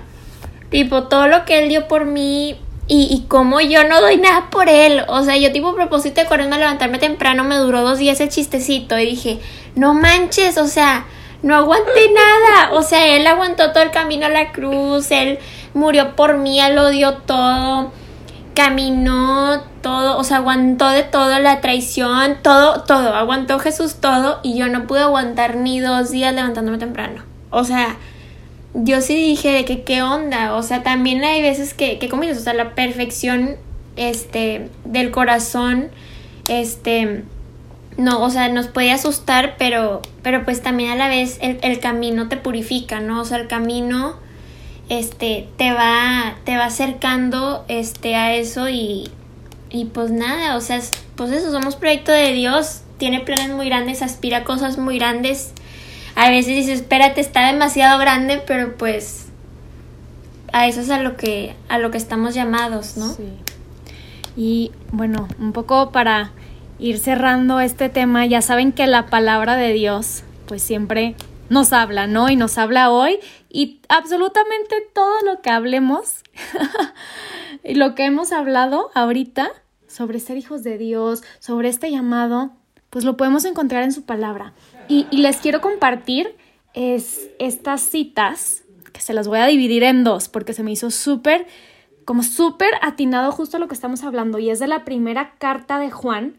tipo, todo lo que él dio por mí, y, y como yo no doy nada por él. O sea, yo tipo propósito de correrme a levantarme temprano, me duró dos días el chistecito y dije, no manches, o sea, no aguanté nada. O sea, él aguantó todo el camino a la cruz, él murió por mí, él lo dio todo, caminó todo, o sea, aguantó de todo, la traición, todo, todo, aguantó Jesús todo y yo no pude aguantar ni dos días levantándome temprano. O sea, yo sí dije de que qué onda, o sea, también hay veces que, que como o sea, la perfección, este, del corazón, este, no, o sea, nos puede asustar, pero, pero pues también a la vez el, el camino te purifica, ¿no? O sea, el camino, este, te va, te va acercando, este, a eso y, y pues nada, o sea, pues eso, somos proyecto de Dios, tiene planes muy grandes, aspira a cosas muy grandes a veces dices, espérate, está demasiado grande, pero pues a eso es a lo que, a lo que estamos llamados, ¿no? Sí. Y bueno, un poco para ir cerrando este tema, ya saben que la palabra de Dios, pues siempre nos habla, ¿no? Y nos habla hoy y absolutamente todo lo que hablemos y lo que hemos hablado ahorita sobre ser hijos de Dios, sobre este llamado, pues lo podemos encontrar en su palabra. Y, les quiero compartir es, estas citas, que se las voy a dividir en dos, porque se me hizo súper, como súper atinado justo a lo que estamos hablando. Y es de la primera carta de Juan,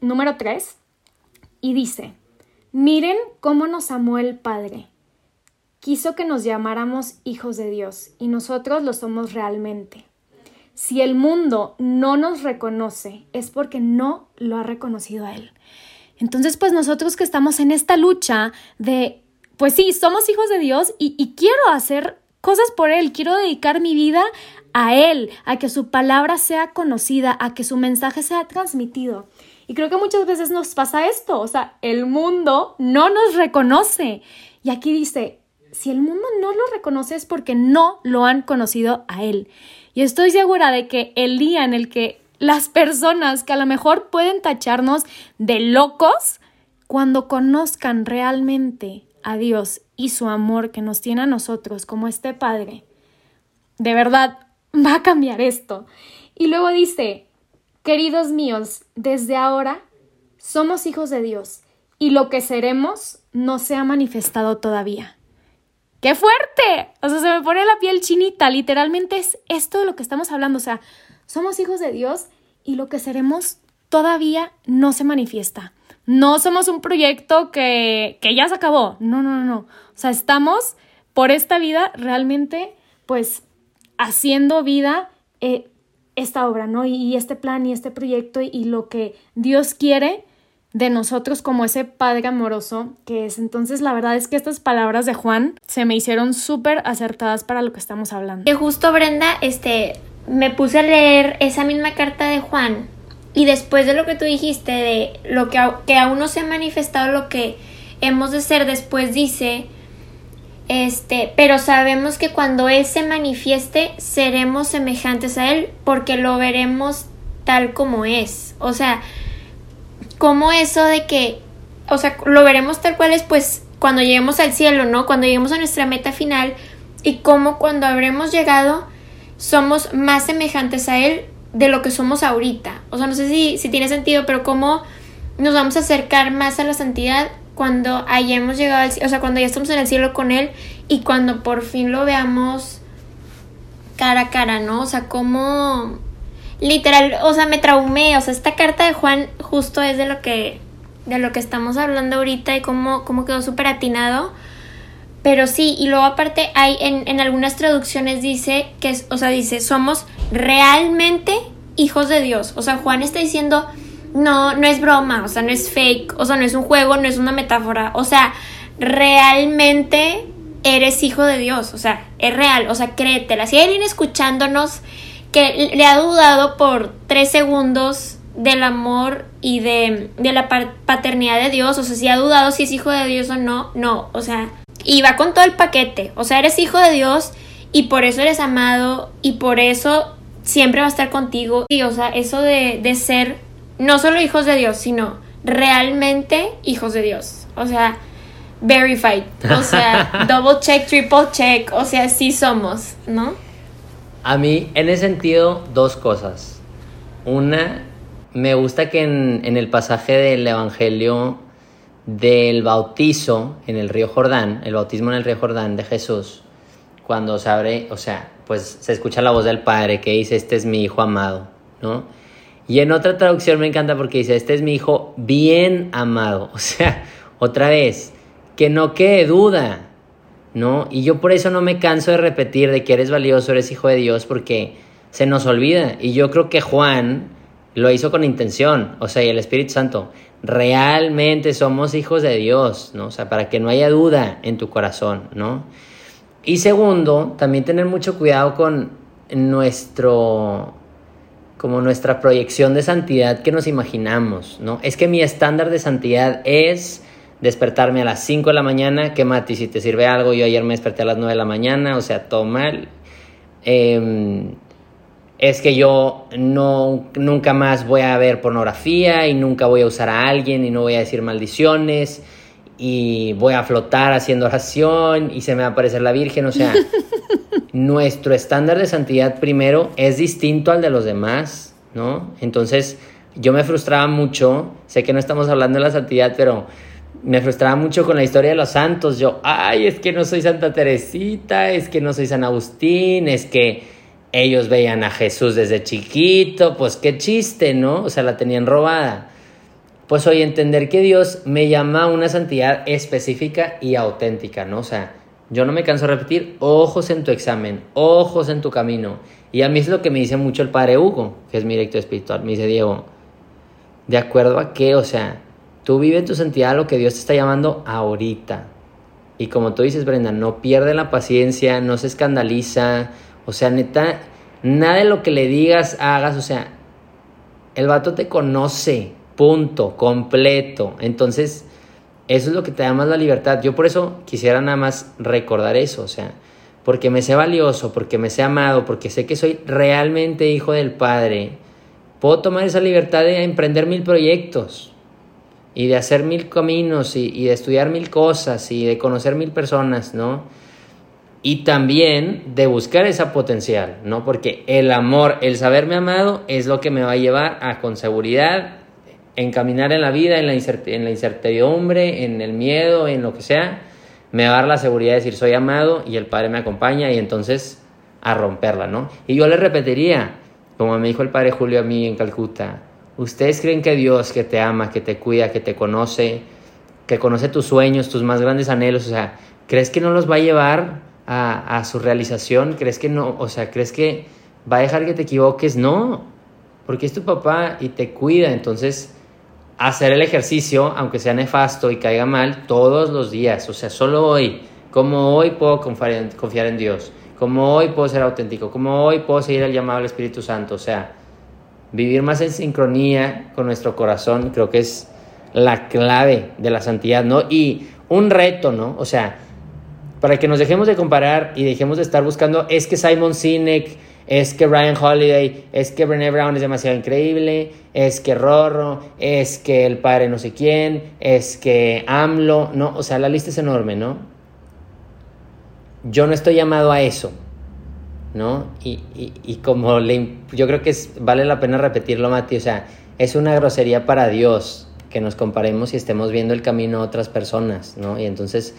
número 3, y dice, miren cómo nos amó el Padre. Quiso que nos llamáramos hijos de Dios, y nosotros lo somos realmente. Si el mundo no nos reconoce, es porque no lo ha reconocido a Él. Entonces, pues nosotros que estamos en esta lucha de, pues sí, somos hijos de Dios y, quiero hacer cosas por Él, quiero dedicar mi vida a Él, a que su palabra sea conocida, a que su mensaje sea transmitido. Y creo que muchas veces nos pasa esto, o sea, el mundo no nos reconoce. Y aquí dice, si el mundo no lo reconoce es porque no lo han conocido a Él. Y estoy segura de que el día en el que las personas que a lo mejor pueden tacharnos de locos cuando conozcan realmente a Dios y su amor que nos tiene a nosotros como este Padre. De verdad, va a cambiar esto. Y luego dice, queridos míos, desde ahora somos hijos de Dios y lo que seremos no se ha manifestado todavía. ¡Qué fuerte! O sea, se me pone la piel chinita. Literalmente es esto de lo que estamos hablando. O sea, somos hijos de Dios y lo que seremos todavía no se manifiesta. No somos un proyecto que, que ya se acabó. No, no, no, no. O sea, estamos por esta vida realmente, pues, haciendo vida eh, esta obra, ¿no? Y, este plan y este proyecto y, lo que Dios quiere de nosotros como ese Padre amoroso que es. Entonces, la verdad es que estas palabras de Juan se me hicieron súper acertadas para lo que estamos hablando. Que justo, Brenda, este, me puse a leer esa misma carta de Juan y después de lo que tú dijiste, de lo que, que aún no se ha manifestado lo que hemos de ser, después dice, este, pero sabemos que cuando Él se manifieste, seremos semejantes a Él porque lo veremos tal como es. O sea, como eso de que, o sea, lo veremos tal cual es, pues cuando lleguemos al cielo, ¿no? Cuando lleguemos a nuestra meta final, y cómo cuando habremos llegado somos más semejantes a Él de lo que somos ahorita. O sea, no sé si, si tiene sentido, pero cómo nos vamos a acercar más a la santidad cuando hayamos llegado al cielo, o sea, cuando ya estamos en el cielo con Él y cuando por fin lo veamos cara a cara, ¿no? O sea, cómo literal, o sea, me traumé, o sea, esta carta de Juan justo es de lo que de lo que estamos hablando ahorita y cómo, cómo quedó súper atinado. Pero sí, y luego aparte hay en, en algunas traducciones dice que, o sea, dice, somos realmente hijos de Dios. O sea, Juan está diciendo, no, no es broma, o sea, no es fake, o sea, no es un juego, no es una metáfora. O sea, realmente eres hijo de Dios, o sea, es real, o sea, créetela. Si hay alguien escuchándonos que le ha dudado por tres segundos del amor y de, de la paternidad de Dios, o sea, si ha dudado si es hijo de Dios o no, no, o sea, y va con todo el paquete. O sea, eres hijo de Dios y por eso eres amado y por eso siempre va a estar contigo. Y, o sea, eso de, de ser no solo hijos de Dios, sino realmente hijos de Dios. O sea, verified. O sea, double check, triple check. O sea, sí somos, ¿no? A mí, en ese sentido, dos cosas. Una, me gusta que en, en el pasaje del Evangelio del bautizo en el río Jordán, el bautismo en el río Jordán de Jesús, cuando se abre, o sea, pues se escucha la voz del Padre que dice, este es mi Hijo amado, ¿no? Y en otra traducción me encanta porque dice, este es mi Hijo bien amado, o sea, otra vez, que no quede duda, ¿no? Y yo por eso no me canso de repetir de que eres valioso, eres hijo de Dios, porque se nos olvida. Y yo creo que Juan lo hizo con intención, o sea, y el Espíritu Santo realmente somos hijos de Dios, ¿no? O sea, para que no haya duda en tu corazón, ¿no? Y segundo, también tener mucho cuidado con nuestro como nuestra proyección de santidad que nos imaginamos, ¿no? Es que mi estándar de santidad es despertarme a las 5 de la mañana, que Mati, si te sirve algo, yo ayer me desperté a las 9 de la mañana, o sea, todo mal. Eh, es que yo no, nunca más voy a ver pornografía y nunca voy a usar a alguien y no voy a decir maldiciones y voy a flotar haciendo oración y se me va a aparecer la Virgen. O sea, nuestro estándar de santidad primero es distinto al de los demás, ¿no? Entonces, yo me frustraba mucho, sé que no estamos hablando de la santidad, pero me frustraba mucho con la historia de los santos. Yo, ay, es que no soy Santa Teresita, es que no soy San Agustín, es que ellos veían a Jesús desde chiquito, pues qué chiste, ¿no? O sea, la tenían robada. Pues hoy entender que Dios me llama a una santidad específica y auténtica, ¿no? O sea, yo no me canso de repetir, ojos en tu examen, ojos en tu camino. Y a mí es lo que me dice mucho el padre Hugo, que es mi director espiritual. Me dice, Diego, ¿de acuerdo a qué? O sea, tú vive tu santidad lo que Dios te está llamando ahorita. Y como tú dices, Brenda, no pierde la paciencia, no se escandaliza, o sea, neta, nada de lo que le digas, hagas, o sea, el vato te conoce, punto, completo. Entonces, eso es lo que te da más la libertad. Yo por eso quisiera nada más recordar eso, o sea, porque me sé valioso, porque me sé amado, porque sé que soy realmente hijo del Padre, puedo tomar esa libertad de emprender mil proyectos y de hacer mil caminos y, y de estudiar mil cosas y de conocer mil personas, ¿no? y también de buscar esa potencial, ¿no? Porque el amor, el saberme amado es lo que me va a llevar a con seguridad encaminar en la vida, en la, en la incertidumbre, en el miedo, en lo que sea, me va a dar la seguridad de decir soy amado y el Padre me acompaña y entonces a romperla, ¿no? Y yo le repetiría, como me dijo el Padre Julio a mí en Calcuta, ¿ustedes creen que Dios que te ama, que te cuida, que te conoce, que conoce tus sueños, tus más grandes anhelos, o sea, ¿crees que no los va a llevar a, su realización? ¿Crees que no? O sea, ¿crees que va a dejar que te equivoques? No, porque es tu papá y te cuida. Entonces, hacer el ejercicio, aunque sea nefasto y caiga mal, todos los días. O sea, solo hoy. Como hoy puedo confiar en, confiar en Dios. Como hoy puedo ser auténtico. Como hoy puedo seguir el llamado del Espíritu Santo. O sea, vivir más en sincronía con nuestro corazón creo que es la clave de la santidad, ¿no? Y un reto, ¿no? O sea, para que nos dejemos de comparar y dejemos de estar buscando, es que Simon Sinek, es que Ryan Holiday, es que Brené Brown es demasiado increíble, es que Rorro, es que el padre no sé quién, es que AMLO, no, o sea, la lista es enorme, ¿no? yo no estoy llamado a eso, ¿no? Y, y, como le, yo creo que vale la pena repetirlo, Mati, o sea, es una grosería para Dios que nos comparemos y estemos viendo el camino a otras personas, ¿no? Y entonces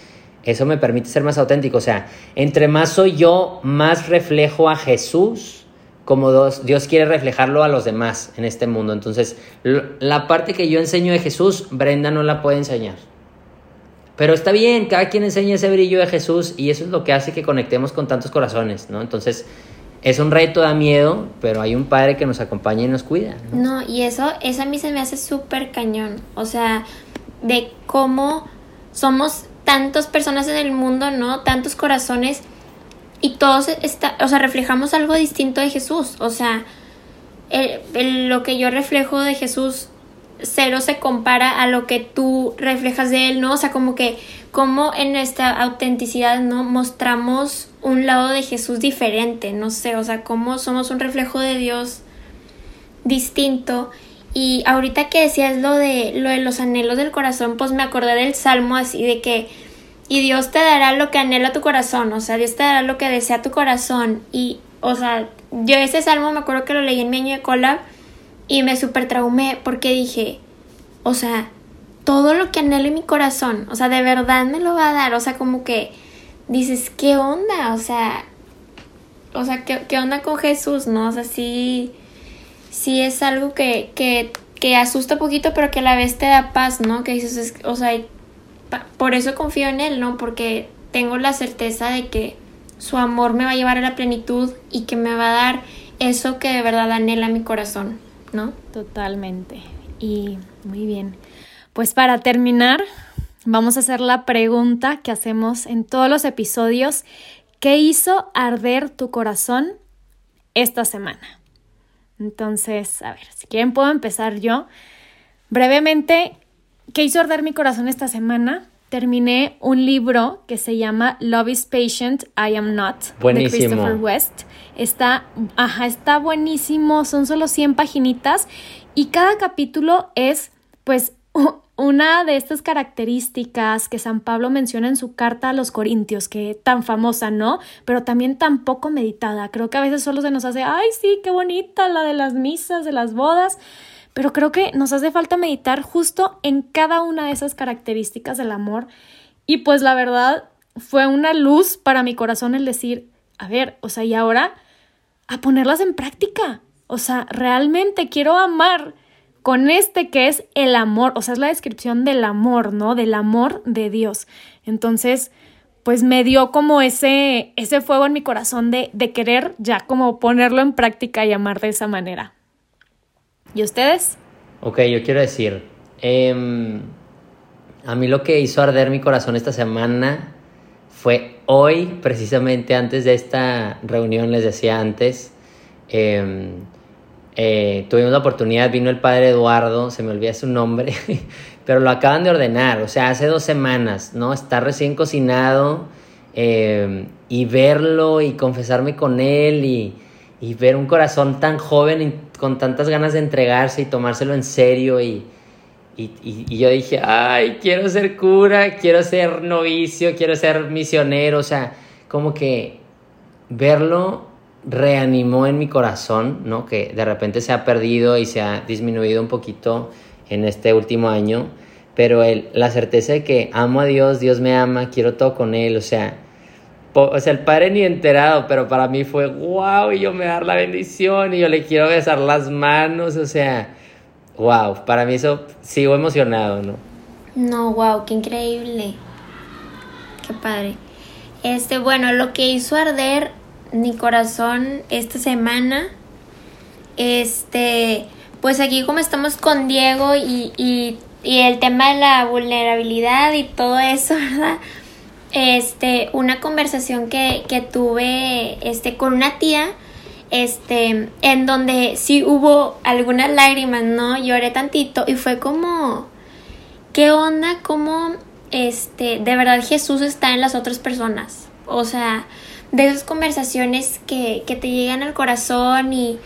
eso me permite ser más auténtico, o sea, entre más soy yo, más reflejo a Jesús como Dios, quiere reflejarlo a los demás en este mundo. Entonces, la parte que yo enseño de Jesús, Brenda no la puede enseñar. Pero está bien, cada quien enseña ese brillo de Jesús y eso es lo que hace que conectemos con tantos corazones, ¿no? Entonces, es un reto, da miedo, pero hay un padre que nos acompaña y nos cuida. No, y eso, eso a mí se me hace súper cañón. O sea, de cómo somos tantas personas en el mundo, ¿no? Tantos corazones y todos está, o sea, reflejamos algo distinto de Jesús. O sea, lo que yo reflejo de Jesús cero se compara a lo que tú reflejas de él, ¿no? O sea, como que como en esta autenticidad, ¿no? Mostramos un lado de Jesús diferente, no sé, o sea, cómo somos un reflejo de Dios distinto. Y ahorita que decías lo de lo de los anhelos del corazón, pues me acordé del salmo así de que y Dios te dará lo que anhela tu corazón, o sea, Dios te dará lo que desea tu corazón. Y, o sea, yo ese salmo me acuerdo que lo leí en mi año de cola y me super traumé porque dije, o sea, todo lo que anhelo en mi corazón, o sea, de verdad me lo va a dar, o sea, como que dices, ¿qué onda? O sea, o sea, ¿qué, qué onda con Jesús? ¿No? O sea, sí, sí es algo que, que, que asusta un poquito, pero que a la vez te da paz, ¿no? Que dices, o sea, por eso confío en Él, ¿no? Porque tengo la certeza de que su amor me va a llevar a la plenitud y que me va a dar eso que de verdad anhela mi corazón, ¿no? Totalmente. Y muy bien. Pues para terminar, vamos a hacer la pregunta que hacemos en todos los episodios. ¿Qué hizo arder tu corazón esta semana? Entonces, a ver, si quieren puedo empezar yo. Brevemente, ¿Qué hizo arder mi corazón esta semana? Terminé un libro que se llama Love is Patient, I Am Not, de Christopher West. Está, ajá, está buenísimo, son solo 100 paginitas y cada capítulo es, pues, una de estas características que San Pablo menciona en su carta a los Corintios, que tan famosa, ¿no? Pero también tan poco meditada. Creo que a veces solo se nos hace, ay, sí, qué bonita la de las misas, de las bodas pero creo que nos hace falta meditar justo en cada una de esas características del amor. Y pues la verdad fue una luz para mi corazón el decir, a ver, o sea, y ahora a ponerlas en práctica. O sea, realmente quiero amar con este que es el amor, o sea, es la descripción del amor, ¿no? Del amor de Dios. Entonces, pues me dio como ese, ese fuego en mi corazón de, de querer ya como ponerlo en práctica y amar de esa manera. ¿Y ustedes? Ok, yo quiero decir, em, a mí lo que hizo arder mi corazón esta semana fue hoy, precisamente antes de esta reunión, les decía antes, em, eh, tuvimos la oportunidad, vino el padre Eduardo, se me olvida su nombre, pero lo acaban de ordenar, o sea, hace dos semanas, ¿no? Está recién cocinado em, y verlo y confesarme con él y, y ver un corazón tan joven con tantas ganas de entregarse y tomárselo en serio y, y, yo dije, ay, quiero ser cura, quiero ser novicio, quiero ser misionero, o sea, como que verlo reanimó en mi corazón, ¿no? Que de repente se ha perdido y se ha disminuido un poquito en este último año, pero el, la certeza de que amo a Dios, Dios me ama, quiero todo con Él, o sea, o sea, el padre ni enterado, pero para mí fue wow, y yo me dar la bendición y yo le quiero besar las manos, o sea, wow, para mí eso sigo emocionado, ¿no? No, wow, qué increíble. Qué padre. Este, bueno, lo que hizo arder mi corazón esta semana, este, pues aquí como estamos con Diego y, y, el tema de la vulnerabilidad y todo eso, ¿verdad? este, una conversación que, que tuve este, con una tía, este, en donde sí hubo algunas lágrimas, ¿no? Lloré tantito y fue como, ¿qué onda? ¿Cómo, este, de verdad Jesús está en las otras personas? O sea, de esas conversaciones que, que te llegan al corazón y,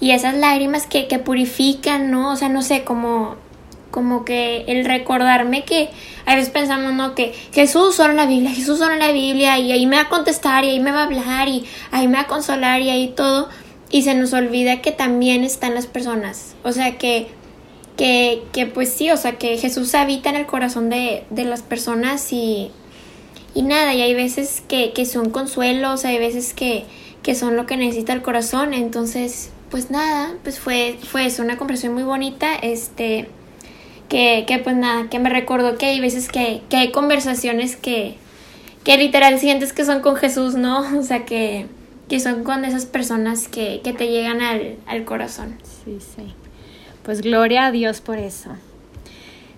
y esas lágrimas que, que purifican, ¿no? O sea, no sé, como como que el recordarme que a veces pensamos, ¿no? Que Jesús solo en la Biblia, Jesús solo en la Biblia y ahí me va a contestar y ahí me va a hablar y ahí me va a consolar y ahí todo. Y se nos olvida que también están las personas. O sea, que, que, que pues sí, o sea, que Jesús habita en el corazón de, de las personas y, y nada, y hay veces que, que son consuelos, hay veces que, que son lo que necesita el corazón. Entonces, pues nada, pues fue, fue una conversación muy bonita. Este que, que pues nada, que me recordó que hay veces que, que hay conversaciones que, que literal sientes que son con Jesús, ¿no? O sea, que, que son con esas personas que, que te llegan al, al corazón. Sí, sí. Pues gloria a Dios por eso.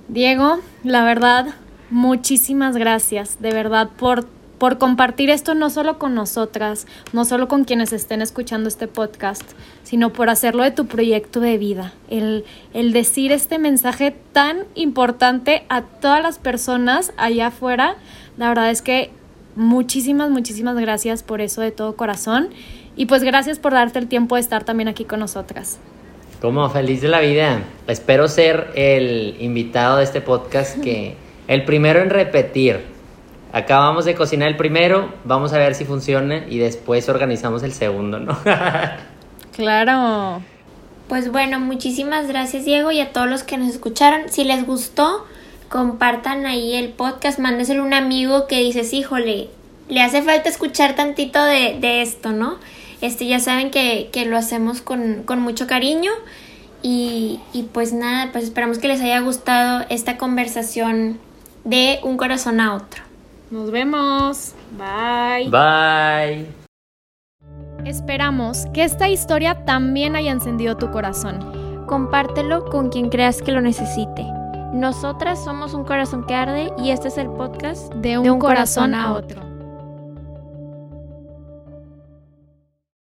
Diego, la verdad, muchísimas gracias, de verdad, por por compartir esto no solo con nosotras, no solo con quienes estén escuchando este podcast, sino por hacerlo de tu proyecto de vida, el, el decir este mensaje tan importante a todas las personas allá afuera. La verdad es que muchísimas, muchísimas gracias por eso de todo corazón y pues gracias por darte el tiempo de estar también aquí con nosotras. Como feliz de la vida. Espero ser el invitado de este podcast que el primero en repetir Acabamos de cocinar el primero, vamos a ver si funciona y después organizamos el segundo, ¿no? claro. Pues bueno, muchísimas gracias Diego y a todos los que nos escucharon. Si les gustó, compartan ahí el podcast, mándeselo a un amigo que dices, híjole, le hace falta escuchar tantito de, de esto, ¿no? Este, ya saben que, que lo hacemos con, con mucho cariño. Y, y, pues nada, pues esperamos que les haya gustado esta conversación de un corazón a otro. Nos vemos. Bye. Bye. Esperamos que esta historia también haya encendido tu corazón. Compártelo con quien creas que lo necesite. Nosotras somos un corazón que arde y este es el podcast de un, corazón, a otro.